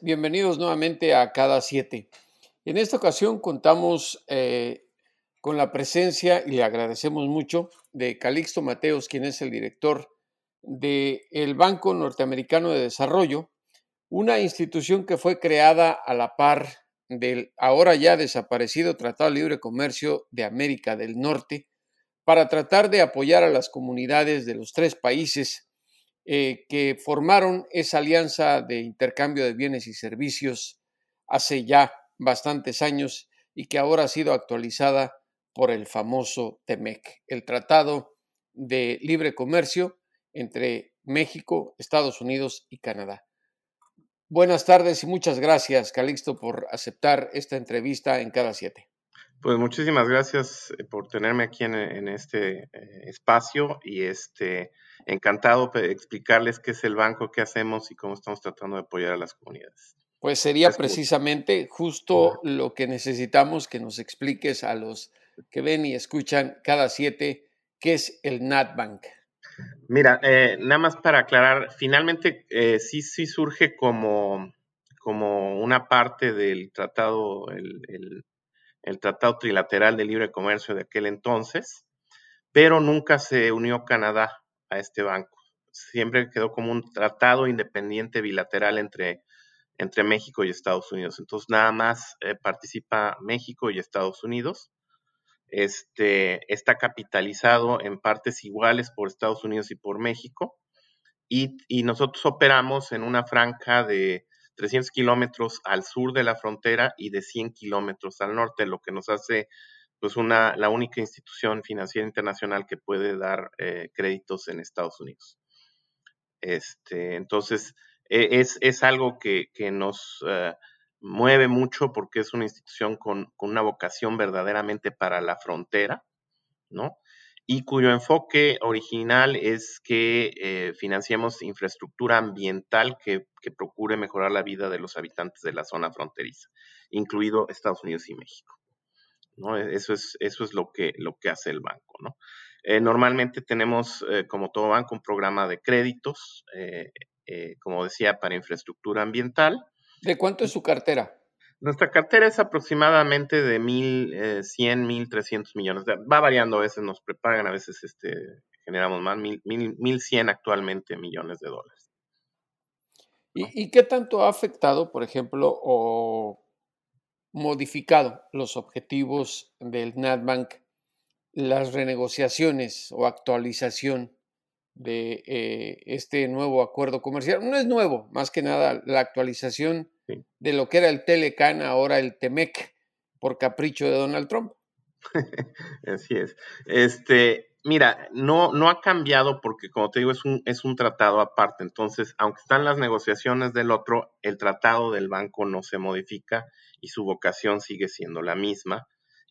Bienvenidos nuevamente a Cada Siete. En esta ocasión contamos eh, con la presencia, y le agradecemos mucho, de Calixto Mateos, quien es el director del Banco Norteamericano de Desarrollo, una institución que fue creada a la par del ahora ya desaparecido Tratado de Libre Comercio de América del Norte para tratar de apoyar a las comunidades de los tres países eh, que formaron esa alianza de intercambio de bienes y servicios hace ya bastantes años y que ahora ha sido actualizada por el famoso TEMEC, el Tratado de Libre Comercio entre México, Estados Unidos y Canadá. Buenas tardes y muchas gracias, Calixto, por aceptar esta entrevista en cada siete. Pues muchísimas gracias eh, por tenerme aquí en, en este eh, espacio y este encantado de explicarles qué es el banco, qué hacemos y cómo estamos tratando de apoyar a las comunidades. Pues sería Es precisamente justo lo que necesitamos que nos expliques a los que ven y escuchan cada siete qué es el NatBank. Mira, eh, nada más para aclarar, finalmente eh, sí, sí surge como, como una parte del tratado, el, el- el tratado trilateral de libre comercio de aquel entonces, pero nunca se unió Canadá a este banco. Siempre quedó como un tratado independiente bilateral entre, entre México y Estados Unidos. Entonces nada más eh, participa México y Estados Unidos este, está capitalizado en partes iguales por Estados Unidos y por México. Y, y nosotros operamos en una franja de 300 kilómetros al sur de la frontera y de 100 kilómetros al norte, lo que nos hace pues una, la única institución financiera internacional que puede dar eh, créditos en Estados Unidos. Este, entonces, e- es, es algo que, que nos eh, mueve mucho porque es una institución con, con una vocación verdaderamente para la frontera, ¿no? Y cuyo enfoque original es que eh, financiemos infraestructura ambiental que, que procure mejorar la vida de los habitantes de la zona fronteriza, incluido Estados Unidos y México. ¿no? E- Eso es, eso es lo, que, lo que hace el banco. ¿no? Eh, normalmente tenemos, eh, como todo banco, un programa de créditos, eh, como decía, para infraestructura ambiental. ¿De cuánto es su cartera? Nuestra cartera es aproximadamente de 1.100, 1.300 millones. De- Va variando, a veces nos prepagan, a veces este, generamos más, 1.000, 1.100 actualmente millones de dólares. ¿Y, y qué tanto ha afectado, por ejemplo, o modificado los objetivos del NatBank, las renegociaciones o actualización de eh, este nuevo acuerdo comercial? No es nuevo, más que nada la actualización Sí. de lo que era el Telecan, ahora el TEMEC, por capricho de Donald Trump. Así es. Este, mira, no, no ha cambiado porque, como te digo, es un, es un tratado aparte. Entonces, aunque están las negociaciones del otro, el tratado del banco no se modifica y su vocación sigue siendo la misma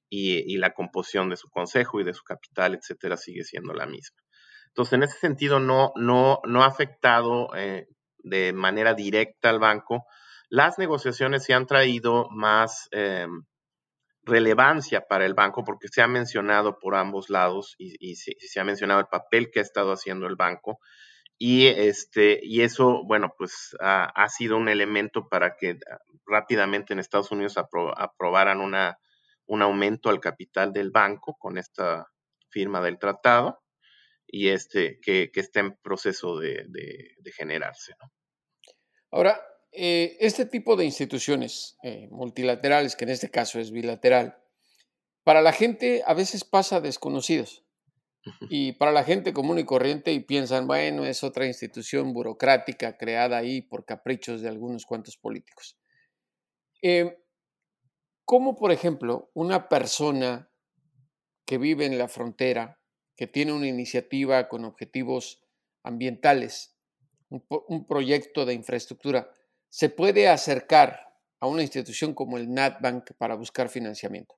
y, y la composición de su consejo y de su capital, etcétera, sigue siendo la misma. Entonces, en ese sentido, no, no, no ha afectado eh, de manera directa al banco. Las negociaciones se han traído más eh, relevancia para el banco porque se ha mencionado por ambos lados y, se, ha mencionado el papel que ha estado haciendo el banco y este y eso bueno pues ha, sido un elemento para que ah, rápidamente en Estados Unidos apro- aprobaran una un aumento al capital del banco con esta firma del tratado y este que, que está en proceso de, generarse. Ahora, eh, este tipo de instituciones eh, multilaterales, que en este caso es bilateral, para la gente a veces pasa desconocidos. Y para la gente común y corriente y piensan, bueno, es otra institución burocrática creada ahí por caprichos de algunos cuantos políticos. Eh, ¿Cómo, por ejemplo, una persona que vive en la frontera, que tiene una iniciativa con objetivos ambientales, un, proyecto de infraestructura, se puede acercar a una institución como el NatBank para buscar financiamiento?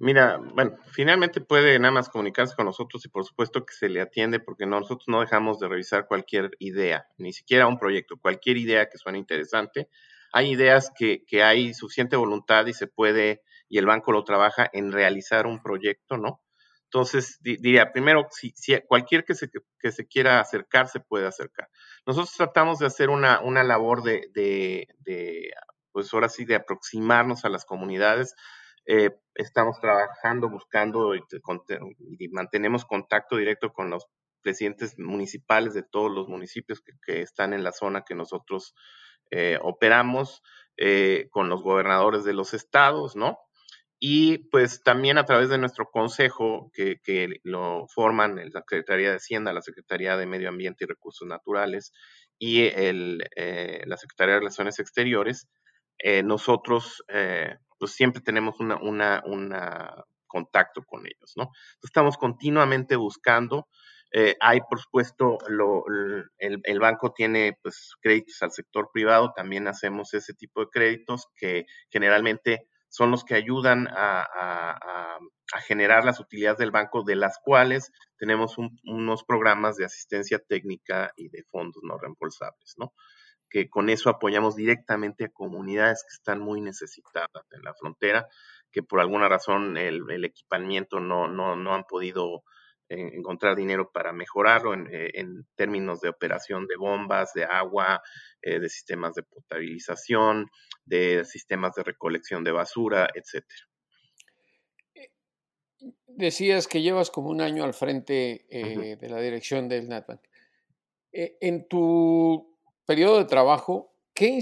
Mira, bueno, finalmente puede nada más comunicarse con nosotros y por supuesto que se le atiende porque nosotros no dejamos de revisar cualquier idea, ni siquiera un proyecto, cualquier idea que suene interesante. Hay ideas que, que hay suficiente voluntad y se puede, y el banco lo trabaja en realizar un proyecto, ¿no? Entonces, diría, primero, si, cualquier que se, que se, quiera acercar, se puede acercar. Nosotros tratamos de hacer una, una labor de, de, de, pues ahora sí, de aproximarnos a las comunidades eh, estamos trabajando, buscando y, mantenemos contacto directo con los presidentes municipales de todos los municipios que, están en la zona que nosotros eh, operamos, eh, con los gobernadores de los estados, ¿no? Y pues también a través de nuestro consejo, que, lo forman la Secretaría de Hacienda, la Secretaría de Medio Ambiente y Recursos Naturales y el, la Secretaría de Relaciones Exteriores, nosotros pues siempre tenemos una, una, contacto con ellos, ¿no? estamos continuamente buscando. Eh, hay, por supuesto, lo, el, banco tiene pues, créditos al sector privado, también hacemos ese tipo de créditos que generalmente son los que ayudan a, generar las utilidades del banco, de las cuales tenemos unos programas de asistencia técnica y de fondos no reembolsables, ¿no? que con eso apoyamos directamente a comunidades que están muy necesitadas en la frontera, que por alguna razón el, equipamiento no, no, no, han podido eh, encontrar dinero para mejorarlo eh, en, términos de operación de bombas, de agua, eh, de sistemas de potabilización, de sistemas de recolección de basura, etcétera. Decías que llevas como un año al frente de la dirección del NatBank. en tu periodo de trabajo, ¿qué,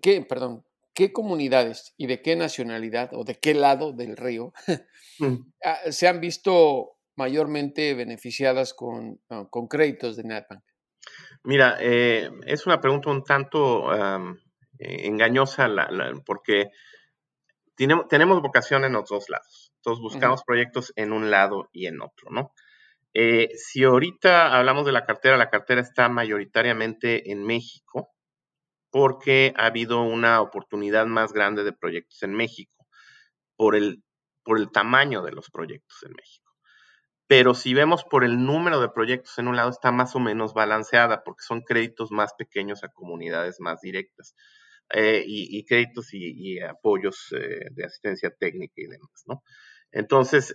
qué, perdón, qué comunidades y de qué nacionalidad o de qué lado del río mm. ah, se han visto mayormente beneficiadas con, ah, con créditos de NatBank? Mira, eh, es una pregunta un tanto eh, engañosa porque tenemos, tenemos vocación en los dos lados. Entonces buscamos proyectos en un lado y en otro, ¿no? Eh, si ahorita hablamos de la cartera, la cartera está mayoritariamente en México porque ha habido una oportunidad más grande de proyectos en México por el, por el tamaño de los proyectos en México. Pero si vemos por el número de proyectos en un lado, está más o menos balanceada porque son créditos más pequeños a comunidades más directas. Eh, y, créditos y, apoyos eh, de asistencia técnica y demás, ¿no? Entonces,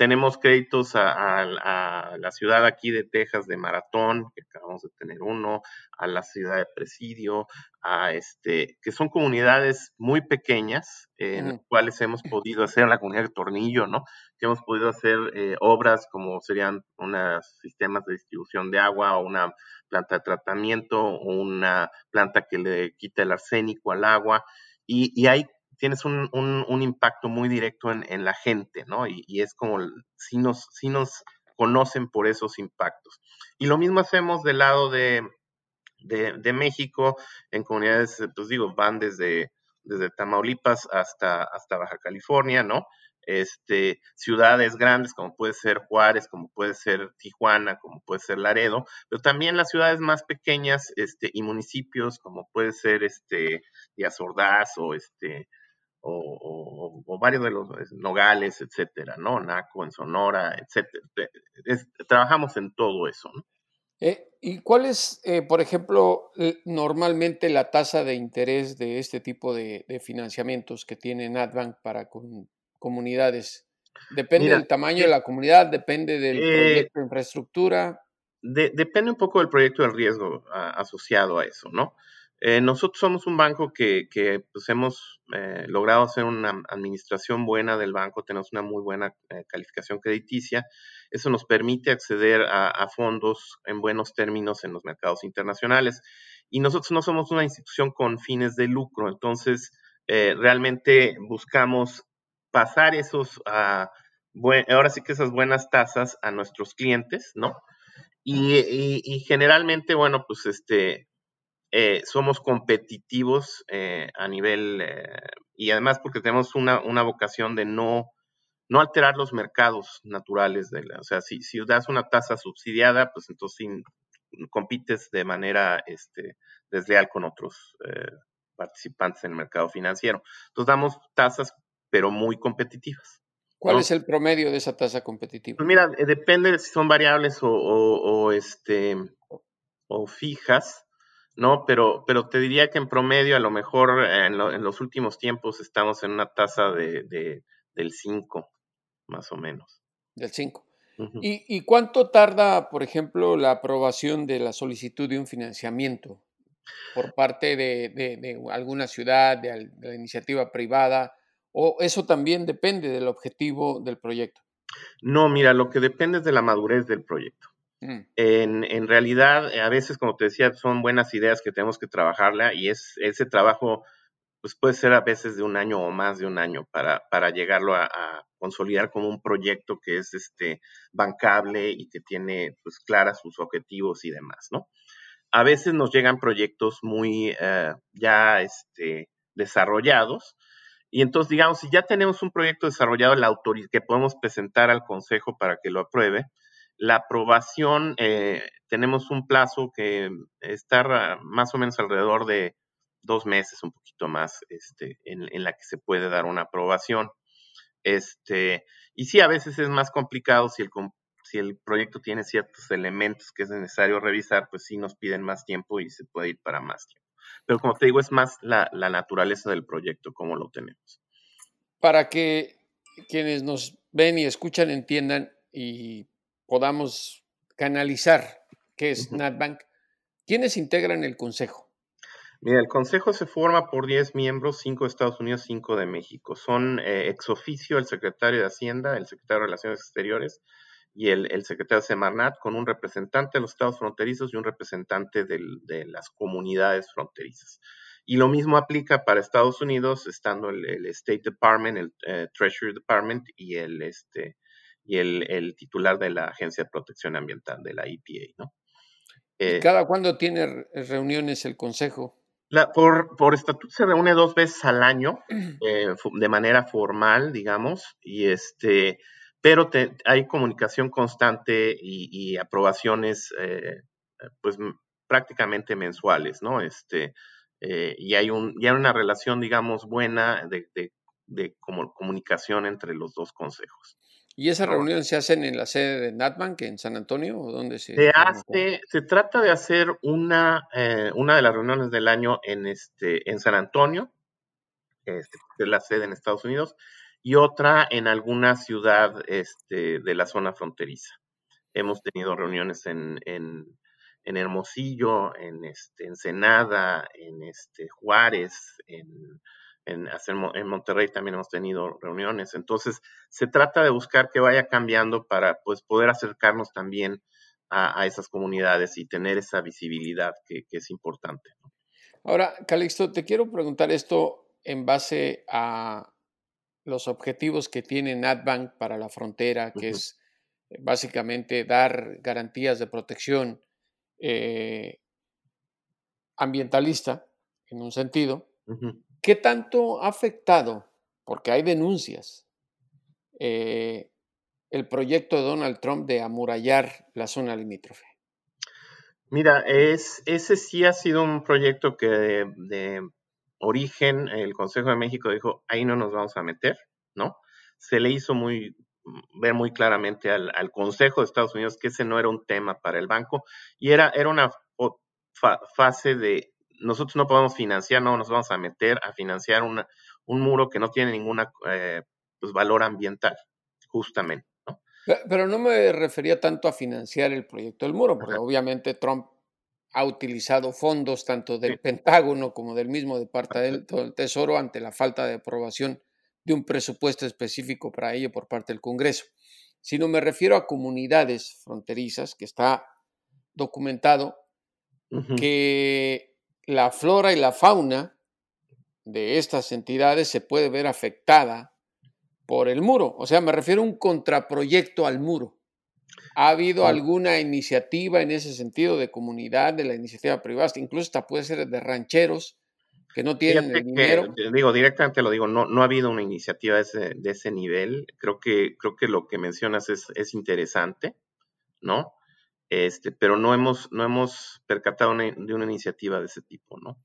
tenemos créditos a, la ciudad aquí de Texas de Maratón, que acabamos de tener uno, a la ciudad de Presidio, a este, que son comunidades muy pequeñas en las cuales hemos podido hacer, la comunidad de Tornillo, ¿no? Que hemos podido hacer eh, obras como serían unos sistemas de distribución de agua o una planta de tratamiento o una planta que le quita el arsénico al agua. Y, y hay tienes un, un, impacto muy directo en, en la gente, ¿no? Y, y, es como si nos, si nos conocen por esos impactos. Y lo mismo hacemos del lado de, de, de México, en comunidades, pues digo, van desde, desde Tamaulipas hasta, hasta Baja California, ¿no? Este, ciudades grandes como puede ser Juárez, como puede ser Tijuana, como puede ser Laredo, pero también las ciudades más pequeñas este, y municipios como puede ser este, Díaz Ordaz o este, o, varios de los Nogales, etcétera, ¿no? Naco en Sonora, etcétera. trabajamos en todo eso, ¿no? Eh, ¿Y cuál es, eh, por ejemplo, normalmente la tasa de interés de este tipo de, financiamientos que tiene NatBank para comunidades? ¿Depende del tamaño de la comunidad? ¿Depende del eh, proyecto de infraestructura? depende un poco del proyecto de riesgo asociado a eso, ¿no? Eh, nosotros somos un banco que, pues, hemos eh, logrado hacer una administración buena del banco, tenemos una muy buena eh, calificación crediticia. Eso nos permite acceder a, fondos en buenos términos en los mercados internacionales. Y nosotros no somos una institución con fines de lucro, entonces realmente buscamos pasar esos, ah, ahora sí que esas buenas tasas a nuestros clientes, ¿no? Y, generalmente, bueno, pues este, eh, somos competitivos eh, a nivel, eh, y además porque tenemos una, una, vocación de no, no alterar los mercados naturales. De la, o sea, si, si das una tasa subsidiada, pues entonces compites de manera este, desleal con otros participantes en el mercado financiero. Entonces damos tasas, pero muy competitivas. ¿Cuál es el promedio de esa tasa competitiva? Pues mira, depende de si son variables o, este, o fijas. ¿No? Pero, pero te diría que en promedio, a lo mejor en, los últimos tiempos estamos en una tasa de, del 5, más o menos. Del 5. ¿Y, cuánto tarda, por ejemplo, la aprobación de la solicitud de un financiamiento por parte de, alguna ciudad, de, la iniciativa privada? ¿O eso también depende del objetivo del proyecto? No, mira, lo que depende es de la madurez del proyecto. Mm. En, realidad, a veces, como te decía, son buenas ideas que tenemos que trabajarla y es, ese trabajo pues puede ser a veces de un año o más de un año para, para llegarlo a, consolidar como un proyecto que es este bancable y que tiene pues claras sus objetivos y demás, ¿no? A veces nos llegan proyectos muy eh, ya este, desarrollados y entonces, digamos, si ya tenemos un proyecto desarrollado la que podemos presentar al Consejo para que lo apruebe, la aprobación, eh, tenemos un plazo que está más o menos alrededor de dos meses, un poquito más, este, en, la que se puede dar una aprobación. Este, y sí, a veces es más complicado si el, si el proyecto tiene ciertos elementos que es necesario revisar, pues sí nos piden más tiempo y se puede ir para más tiempo. Pero como te digo, es más la, naturaleza del proyecto, como lo tenemos. Para que quienes nos ven y escuchan entiendan y podamos canalizar qué es NatBank, ¿quiénes integran el consejo? Mira, el consejo se forma por 10 miembros, 5 de Estados Unidos, 5 de México. Son eh, ex oficio el secretario de Hacienda, el secretario de Relaciones Exteriores y el, secretario de Semarnat, con un representante de los estados fronterizos y un representante de las comunidades fronterizas. Y lo mismo aplica para Estados Unidos, estando el, State Department, el eh, Treasury Department y el, este, y el, titular de la Agencia de Protección Ambiental, de la EPA, ¿no? Eh, ¿Cada cuándo tiene reuniones el Consejo? por, por estatuto se reúne dos veces al año, eh, de manera formal, digamos, y este, pero hay comunicación constante y, aprobaciones, eh, pues prácticamente mensuales, ¿no? Este, y hay un, y hay una relación, digamos, buena de, de, de comunicación entre los dos consejos. ¿Y esas reuniones se hacen en la sede de NatBank en San Antonio o dónde se, se hace? Se trata de hacer una, eh, una de las reuniones del año en, este, en San Antonio, este, que es la sede en Estados Unidos, y otra en alguna ciudad este, de la zona fronteriza. Hemos tenido reuniones en, en, en Hermosillo, en este, Ensenada, en este, Juárez, en en, en Monterrey también hemos tenido reuniones. Entonces, se trata de buscar que vaya cambiando para pues, poder acercarnos también a, esas comunidades y tener esa visibilidad que, es importante. Ahora, Calixto, te quiero preguntar esto en base a los objetivos que tiene NatBank para la frontera, que es eh, básicamente dar garantías de protección eh, ambientalista, en un sentido, ¿Qué tanto ha afectado, porque hay denuncias, eh, el proyecto de Donald Trump de amurallar la zona limítrofe? Mira, es, ese sí ha sido un proyecto que de, origen el Consejo de México dijo, ahí no nos vamos a meter, ¿no? Se le hizo ver muy claramente al, Consejo de Estados Unidos que ese no era un tema para el banco y era, era una fase de nosotros no podemos financiar, no nos vamos a meter a financiar un muro que no tiene ningún eh, pues, valor ambiental, justamente. Pero no me refería tanto a financiar el proyecto del muro, porque obviamente Trump ha utilizado fondos tanto del Pentágono como del mismo Departamento del Tesoro ante la falta de aprobación de un presupuesto específico para ello por parte del Congreso, sino me refiero a comunidades fronterizas que está documentado que la flora y la fauna de estas entidades se puede ver afectada por el muro. O sea, me refiero a un contraproyecto al muro. ¿Ha habido alguna iniciativa en ese sentido de comunidad, de la iniciativa privada? Incluso hasta puede ser de rancheros que no tienen el dinero. digo, directamente lo digo, no, no ha habido una iniciativa de ese, de ese nivel. Creo que, creo que lo que mencionas es, es interesante, ¿no? Este, pero no hemos, no hemos percatado de una iniciativa de ese tipo, ¿no?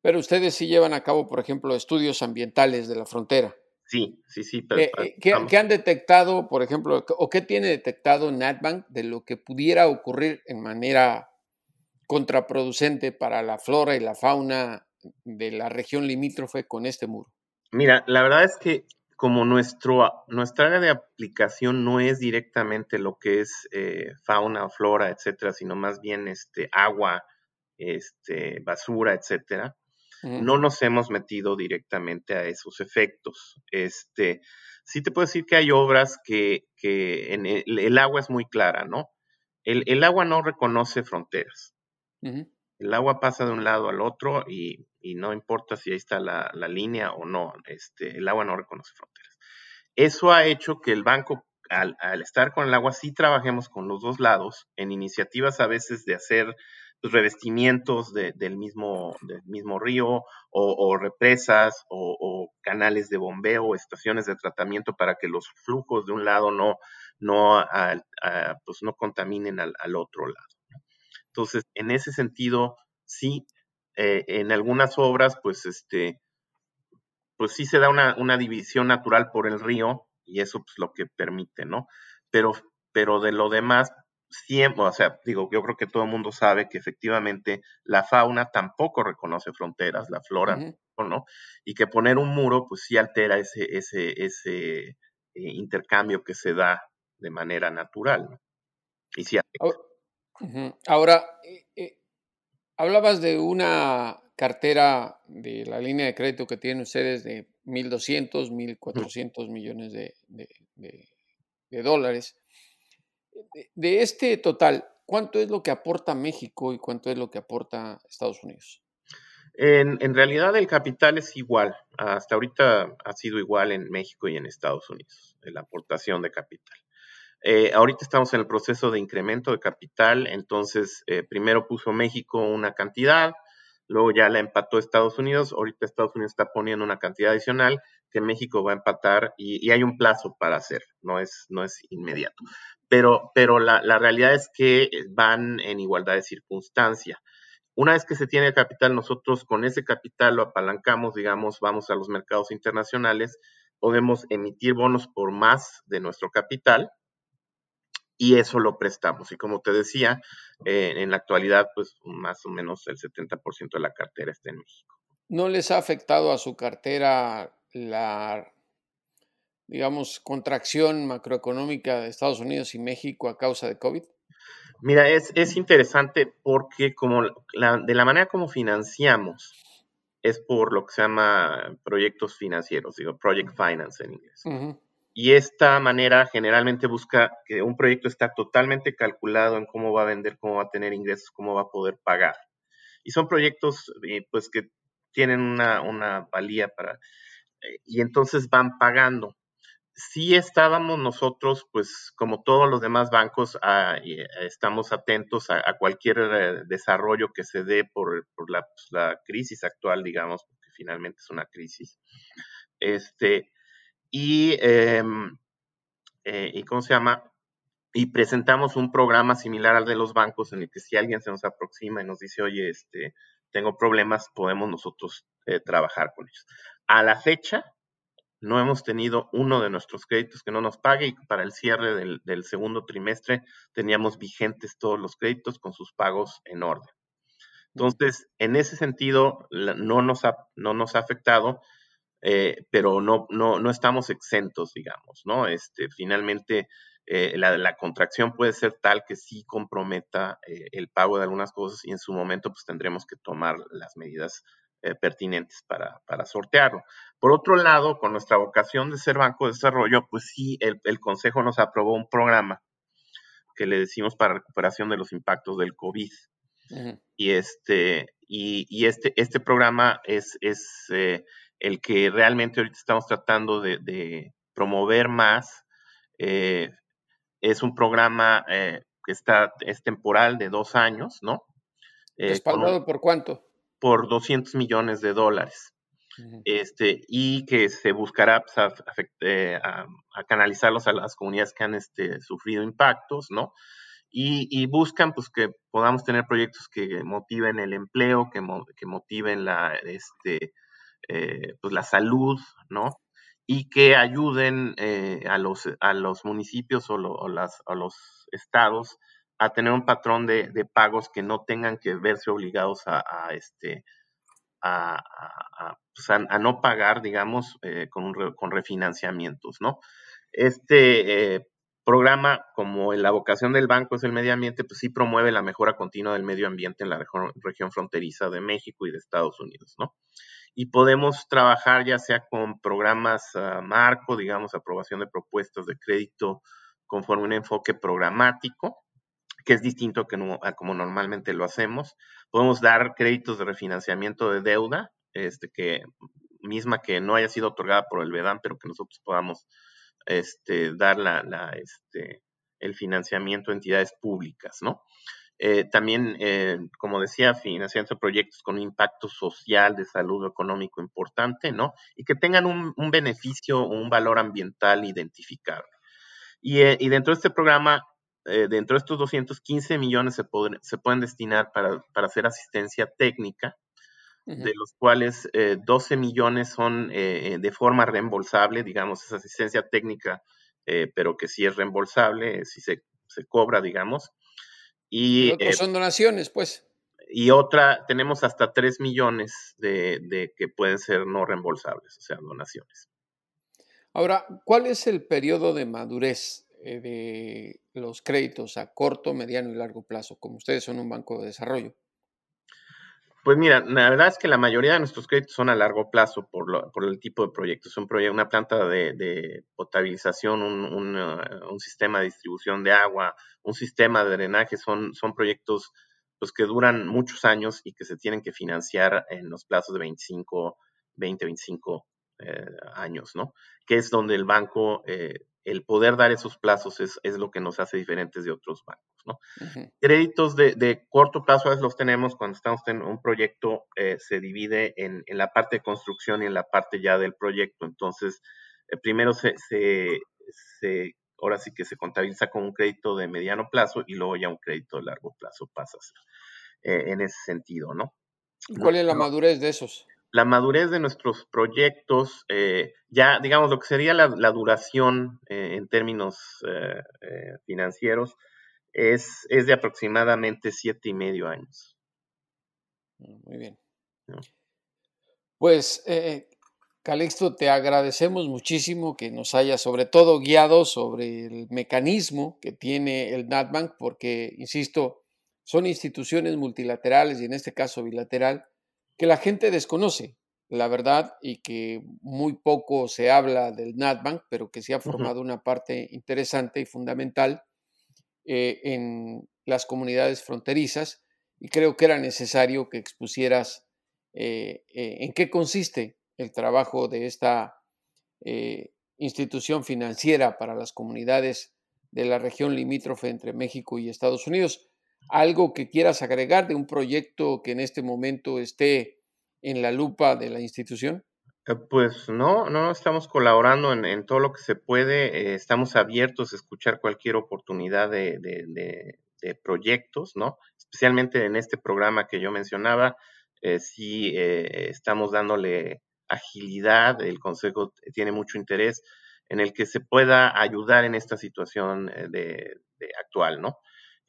Pero ustedes sí llevan a cabo, por ejemplo, estudios ambientales de la frontera. Sí, sí, sí. Pero, eh, eh, ¿qué, han detectado, por ejemplo, o qué tiene detectado NatBank de lo que pudiera ocurrir en manera contraproducente para la flora y la fauna de la región limítrofe con este muro? Mira, la verdad es que como nuestro, nuestra área de aplicación no es directamente lo que es eh, fauna, flora, etcétera, sino más bien este, agua, este, basura, etcétera, no nos hemos metido directamente a esos efectos. Este, sí te puedo decir que hay obras que, que en el, agua es muy clara, ¿no? El, agua no reconoce fronteras. El agua pasa de un lado al otro y, no importa si ahí está la, línea o no, este, el agua no reconoce fronteras. Eso ha hecho que el banco, al, al, estar con el agua, sí trabajemos con los dos lados en iniciativas a veces de hacer revestimientos del, mismo, del mismo río o, represas o, canales de bombeo o estaciones de tratamiento para que los flujos de un lado no, no, pues no contaminen al, otro lado. Entonces, en ese sentido, sí, eh, en algunas obras, pues, este, pues sí se da una, una, división natural por el río y eso pues lo que permite, ¿no? Pero, pero de lo demás, siempre, o sea, digo, yo creo que todo el mundo sabe que efectivamente la fauna tampoco reconoce fronteras, la flora, ¿no? Y que poner un muro, pues sí altera ese, ese, ese eh, intercambio que se da de manera natural, ¿no? Y sí Ahora, eh, eh, hablabas de una cartera de la línea de crédito que tienen ustedes de 1.200, 1.400 millones de, de dólares de este total, ¿cuánto es lo que aporta México y cuánto es lo que aporta Estados Unidos? En, realidad el capital es igual. Hasta ahorita ha sido igual en México y en Estados Unidos, la aportación de capital. Eh, ahorita estamos en el proceso de incremento de capital, entonces eh, primero puso México una cantidad, luego ya la empató Estados Unidos, ahorita Estados Unidos está poniendo una cantidad adicional que México va a empatar y, hay un plazo para hacer, no es, no es inmediato pero, pero la, realidad es que van en igualdad de circunstancia. Una vez que se tiene el capital, nosotros con ese capital lo apalancamos, digamos, vamos a los mercados internacionales, podemos emitir bonos por más de nuestro capital y eso lo prestamos. Y como te decía, eh, en la actualidad, pues más o menos el 70% de la cartera está en México. ¿No les ha afectado a su cartera la digamos, contracción macroeconómica de Estados Unidos y México a causa de COVID? Mira, es, es interesante porque como de la manera como financiamos es por lo que se llama proyectos financieros, digo, project finance en inglés. Y esta manera generalmente busca que un proyecto está totalmente calculado en cómo va a vender, cómo va a tener ingresos, cómo va a poder pagar. Y son proyectos eh, pues que tienen una, una valía para... Eh, y entonces van pagando sí estábamos nosotros, pues como todos los demás bancos, ah, eh, estamos atentos a, cualquier eh, desarrollo que se dé por, pues, la, crisis actual, digamos, porque finalmente es una crisis. Este, y, em, eh, y ¿cómo se llama? Y presentamos un programa similar al de los bancos en el que si alguien se nos aproxima y nos dice, oye, este, tengo problemas, podemos nosotros trabajar con ellos. A la fecha, no hemos tenido uno de nuestros créditos que no nos pague y para el cierre del, segundo trimestre teníamos vigentes todos los créditos con sus pagos en orden. Entonces, en ese sentido, no nos ha, no nos ha afectado, eh, pero no, no, no, estamos exentos, digamos, ¿no? Este, finalmente, eh, la, contracción puede ser tal que sí comprometa eh, el pago de algunas cosas y en su momento pues tendremos que tomar las medidas eh, pertinentes para, para, sortearlo. Por otro lado, con nuestra vocación de ser banco de desarrollo, pues sí, el, el Consejo nos aprobó un programa que le decimos para recuperación de los impactos del COVID. Y este, y, y, este, este programa es, es el que realmente ahorita estamos tratando de, de, promover más. es un programa que está, es temporal de dos años, ¿no? ¿Respaldado por cuánto? Por 200 millones de dólares este, y que se buscará pues, eh, a, canalizarlos a las comunidades que han este, sufrido impactos, ¿no? Y, buscan pues que podamos tener proyectos que motiven el empleo, que, que motiven la, este, eh, pues la salud, ¿no? Y que ayuden eh, a, los, a los municipios o, las, a los estados a tener un patrón de, pagos que no tengan que verse obligados a, este, pues, a, a, no pagar, digamos, eh, con, con, refinanciamientos, ¿no? Este eh, programa, como la vocación del banco es el medio ambiente, pues sí promueve la mejora continua del medio ambiente en la región, fronteriza de México y de Estados Unidos, ¿no? Y podemos trabajar ya sea con programas uh, marco, digamos, aprobación de propuestas de crédito conforme un enfoque programático, que es distinto que a como normalmente lo hacemos. Podemos dar créditos de refinanciamiento de deuda, este, que misma que no haya sido otorgada por el VEDAM, pero que nosotros podamos este, dar la, este, el financiamiento a entidades públicas, ¿no? Eh, también, eh, como decía, financiando proyectos con un impacto social, de salud económico importante, ¿no? Y que tengan un, un beneficio, un valor ambiental identificable. Y, eh, y, dentro de este programa eh, dentro de estos 215 millones se, se pueden destinar para, hacer asistencia técnica, de los cuales 12 eh, millones son de forma reembolsable, digamos, es asistencia técnica, pero que sí es reembolsable, si se, cobra, digamos. Y, son donaciones, pues. Y otra, tenemos hasta 3 millones de, de que pueden ser no reembolsables, o sea, donaciones. Ahora, ¿cuál es el periodo de madurez eh, de los créditos a corto, mediano y largo plazo, como ustedes son un banco de desarrollo? Pues mira, la verdad es que la mayoría de nuestros créditos son a largo plazo por, por el tipo de proyectos. Un proyecto, una planta de, potabilización, un, uh, un, sistema de distribución de agua, un sistema de drenaje, son, son proyectos pues, que duran muchos años y que se tienen que financiar en los plazos de 25, 20, 25 años, ¿no? Que es donde el banco eh, el poder dar esos plazos es, lo que nos hace diferentes de otros bancos. ¿no? Créditos de, corto plazo a veces los tenemos cuando estamos en un proyecto, eh, se divide en, la parte de construcción y en la parte ya del proyecto. Entonces, eh, primero se, se, ahora sí que se contabiliza con un crédito de mediano plazo y luego ya un crédito de largo plazo pasa eh, en ese sentido, ¿no? ¿Cuál es la madurez de esos? La madurez de nuestros proyectos, eh, ya digamos lo que sería la, duración eh, en términos eh, financieros, es, es, de aproximadamente siete y medio años. Mm, muy bien. Pues, Calixto, te agradecemos muchísimo que nos haya sobre todo guiado sobre el mecanismo que tiene el NatBank, porque, insisto, son instituciones multilaterales y en este caso bilateral que la gente desconoce, la verdad, y que muy poco se habla del NatBank, pero que sí ha formado una parte interesante y fundamental eh, en las comunidades fronterizas. Y creo que era necesario que expusieras eh, eh, en qué consiste el trabajo de esta institución financiera para las comunidades de la región limítrofe entre México y Estados Unidos algo que quieras agregar de un proyecto que en este momento esté en la lupa de la institución? Eh, pues no, no estamos colaborando en, todo lo que se puede, eh, estamos abiertos a escuchar cualquier oportunidad de, proyectos, ¿no? Especialmente en este programa que yo mencionaba, eh, sí estamos dándole agilidad, el Consejo tiene mucho interés en el que se pueda ayudar en esta situación de, actual, ¿no?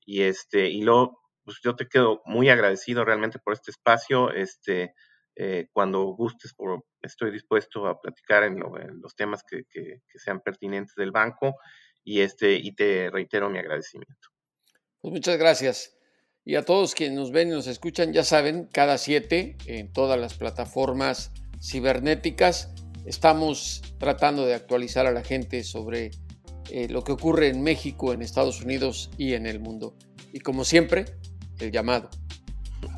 Y este, y luego, pues yo te quedo muy agradecido realmente por este espacio. Este, eh, cuando gustes, por, estoy dispuesto a platicar en, los temas que, sean pertinentes del banco y, este, y te reitero mi agradecimiento. Pues muchas gracias. Y a todos quienes nos ven y nos escuchan, ya saben, cada siete en todas las plataformas cibernéticas estamos tratando de actualizar a la gente sobre eh, lo que ocurre en México, en Estados Unidos y en el mundo. Y como siempre, el llamado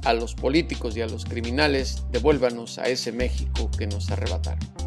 a los políticos y a los criminales, devuélvanos a ese México que nos arrebataron.